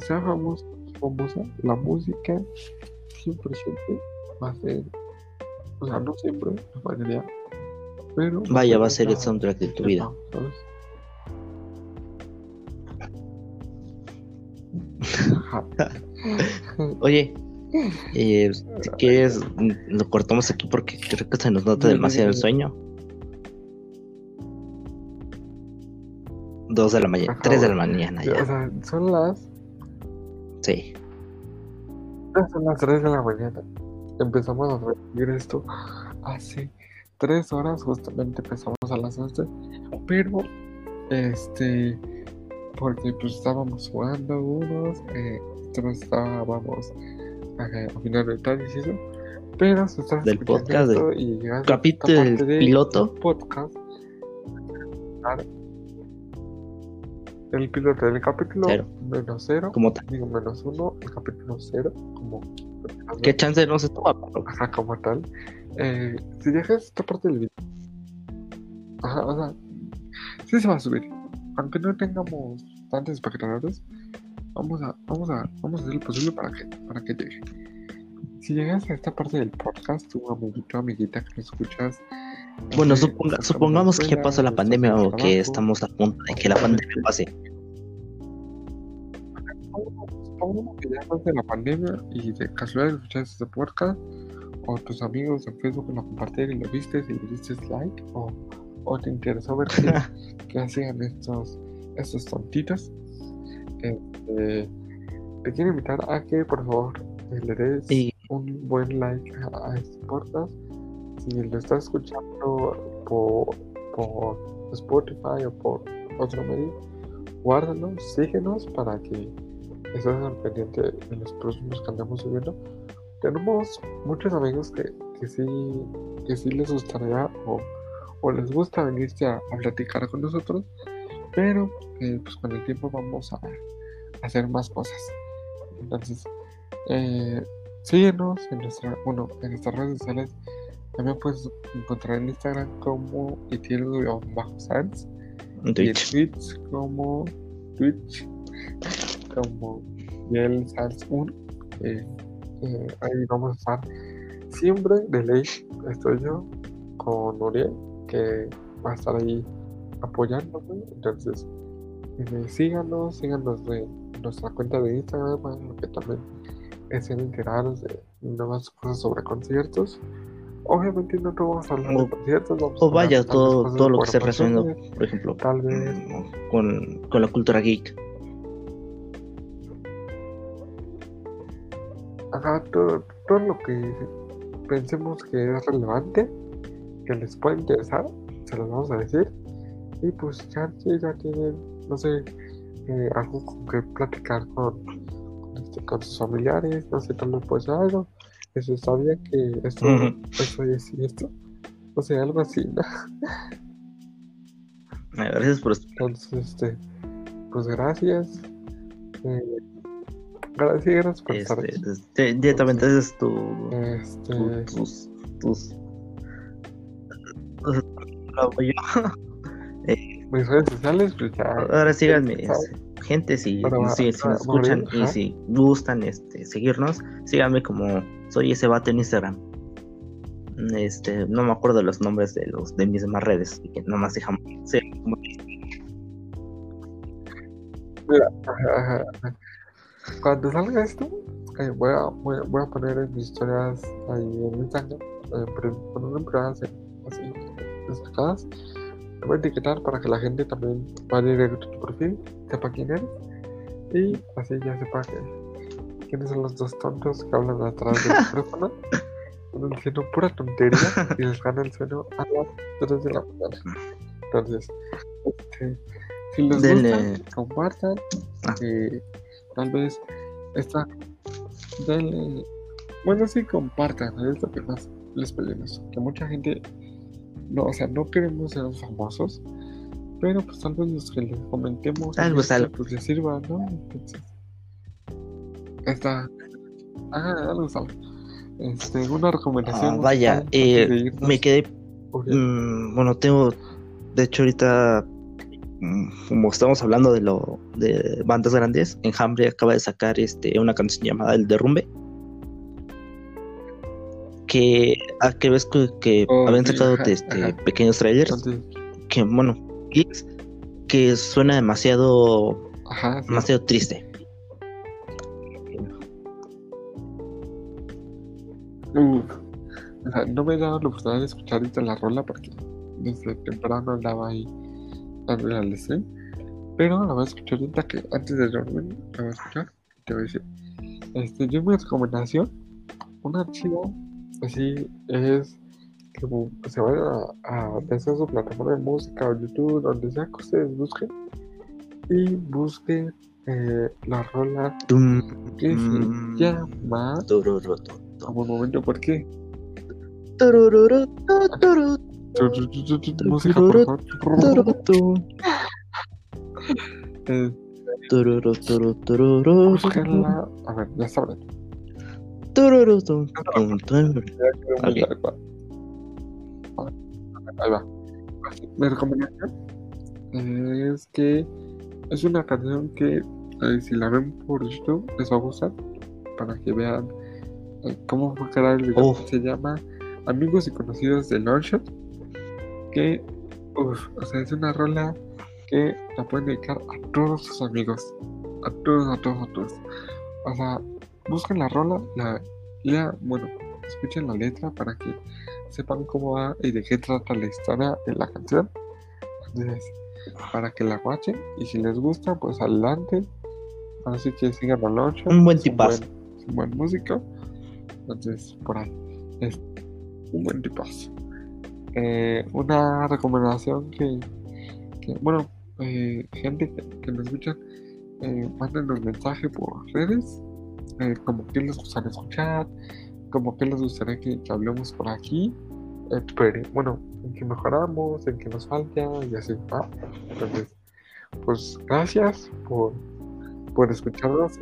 sea famosa, famosa, la música siempre, siempre va a ser, o sea, no siempre, la mayoría, pero... Vaya, va a ser el la- soundtrack de tu vida. ¿sabes? Oye, eh, si quieres, lo cortamos aquí porque creo que se nos nota demasiado el sueño. Dos de la mañana, tres de la mañana O ya. sea, son las, Sí. son las 3 de la mañana. Empezamos a recibir esto hace 3 horas, justamente empezamos a las 11, pero este, porque pues estábamos jugando unos, eh, otros estábamos eh, opinando detalles y eso, pero si estás Del podcast, del esto y a capítulo del piloto. podcast, el piloto del capítulo Cero. menos cero, Como tal. digo menos uno, el capítulo cero, como ¿Qué chance no se toma? Ajá, como tal. Eh, si dejas esta parte del video. Ajá, o sea, sí se va a subir. Aunque no tengamos tantos espectadores, vamos a, vamos a, vamos a hacer lo posible para que, para que llegue. Si llegas a esta parte del podcast, tu amiguito, amiguita que nos escuchas. Bueno, eh, suponga- en supongamos que ya pasó la pandemia o que estamos a punto de que la pandemia pase. Supongamos que ya pasa la pandemia y de casualidad escuchaste este podcast, o tus amigos en Facebook lo compartieron y lo viste y le diste like, o, o te interesó ver qué, qué hacían estos, estos tontitos. Este, te quiero invitar a que por favor le des un buen like a, este podcast. Si lo estás escuchando por, por Spotify o por otro medio, guárdalo, síguenos para que estés al pendiente de los próximos que andamos subiendo. Tenemos muchos amigos que, que sí que sí les gustaría o, o les gusta venirse a, a platicar con nosotros, pero eh, pues con el tiempo vamos a, a hacer más cosas. Entonces, eh, síguenos en nuestra, bueno, en nuestras redes sociales. También puedes encontrar en Instagram como itiel-sans y en Twitch. Twitch como Twitch como Yel Sans 1 eh, eh, ahí vamos a estar siempre de ley estoy yo con Uriel que va a estar ahí apoyándome entonces eh, síganos síganos de nuestra cuenta de Instagram para que también estén enterados de nuevas cosas sobre conciertos obviamente no te vamos a hablar de conciertos, vamos O vaya, todo, todo lo que esté relacionado, por ejemplo, Tal vez. con, con la cultura geek. Ajá, todo, todo lo que pensemos que es relevante, que les puede interesar, se los vamos a decir. Y pues ya, ya tienen, no sé, eh, algo con que platicar con, con, este, con sus familiares, no sé, vez pues algo. Eso sabía que esto, eso y esto y esto. O sea, algo así, ¿no? Eh, Gracias por Entonces, este, pues gracias. Eh, gracias, por estar este, este, directamente ese es tu, Este, tu- tus tus tus- lo yo. mis redes sociales, pues ya. Ahora síganme, este, gente, si, va- si, nos escuchan y si gustan este, seguirnos, síganme como soy ese vato en Instagram. Este, no me acuerdo los nombres de los de mis demás redes, así que nomás dejamos. sí, como- Ajá, ajá. Cuando salga esto, eh, voy, a, voy, a- voy a poner en mis historias ahí en Instagram, eh, pero con una privada así, así, destacadas. Te voy a etiquetar para que la gente también vaya directo a tu perfil, sepa quién eres y así ya sepa que, quiénes son los dos tontos que hablan atrás del micrófono. Diciendo pura tontería y les gana el sueño a las 3 de la mañana. Entonces, este, si les gusta, compartan. Ah. eh, tal vez esta. Denle. Bueno, sí, compartan. Es lo que más les pedimos. Que mucha gente. No, o sea, no queremos ser famosos. Pero pues tal vez los que les comentemos. Algo este, algo. Pues les sirva, ¿no? Entonces. Esta. Hagan algo es algo. Este, una recomendación. Ah, vaya, eh, me quedé. Mm, bueno, tengo, de hecho ahorita, mm, como estamos hablando de lo de bandas grandes, Enjambre acaba de sacar este una canción llamada El Derrumbe. Que, ah, que ves que, que Oh, habían sacado ajá, este, ajá. pequeños trailers, que bueno, clips, que suena demasiado, ajá, sí. demasiado triste. Uf. No me he dado la oportunidad de escuchar ahorita la rola porque desde temprano andaba ahí dándole al stream. Pero la voy a escuchar ahorita que antes de dormir la voy a escuchar. Te voy a decir. Este, yo mi recomendación, una chida, así es que bu- se vayan a, a desde su plataforma de música o YouTube, donde sea que ustedes busquen, y busquen eh, la rola Tum, que mm, se llama. Como un momento, ¿por qué? turú, Música, por favor. Eh. A ver, ya sabrán. Ahí va. Mi recomendación es que es una canción que eh, si la ven por YouTube les va a gustar para que vean eh, cómo fue crear el video. Oh. Se llama Amigos y Conocidos de Longshot. Que, uf, o sea, es una rola que la pueden dedicar a todos sus amigos. A todos, a todos, a todos. O sea, busquen la rola, la lea, bueno, escuchen la letra para que sepan cómo va y de qué trata la historia de la canción. Entonces, para que la watchen y si les gusta, pues adelante. Así que sigan a Loncho. Un buen tipazo. un buen músico. Entonces, por ahí. Es un buen tipazo. Eh, una recomendación que, que, bueno, eh, gente que, que nos escucha, eh, mándenos mensaje por redes, eh, como que les gustaría escuchar, como que les gustaría que, que hablemos por aquí, eh, pero bueno, en que mejoramos, en que nos falta y así, ¿va? Entonces, pues gracias por, por escucharnos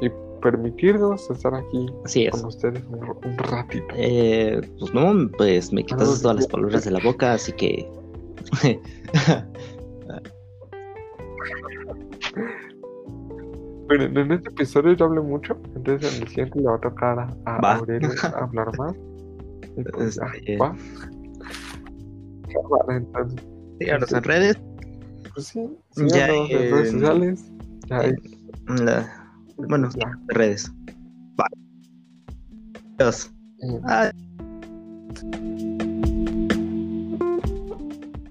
y, y permitirnos estar aquí Así es. con ustedes un, un ratito. Eh, pues no, pues me quitas Algo todas las palabras de la boca, así que. Bueno, en este episodio yo hablé mucho, entonces en el siguiente le va a tocar a. Aurelio hablar más. Y pues ya, Este- va. Vale, entonces, Síganos en redes. pues sí, Ya, en redes eh, sociales. Ya, en la- bueno, ya. en redes. Bye. Adiós. Eh, Ah, Adiós.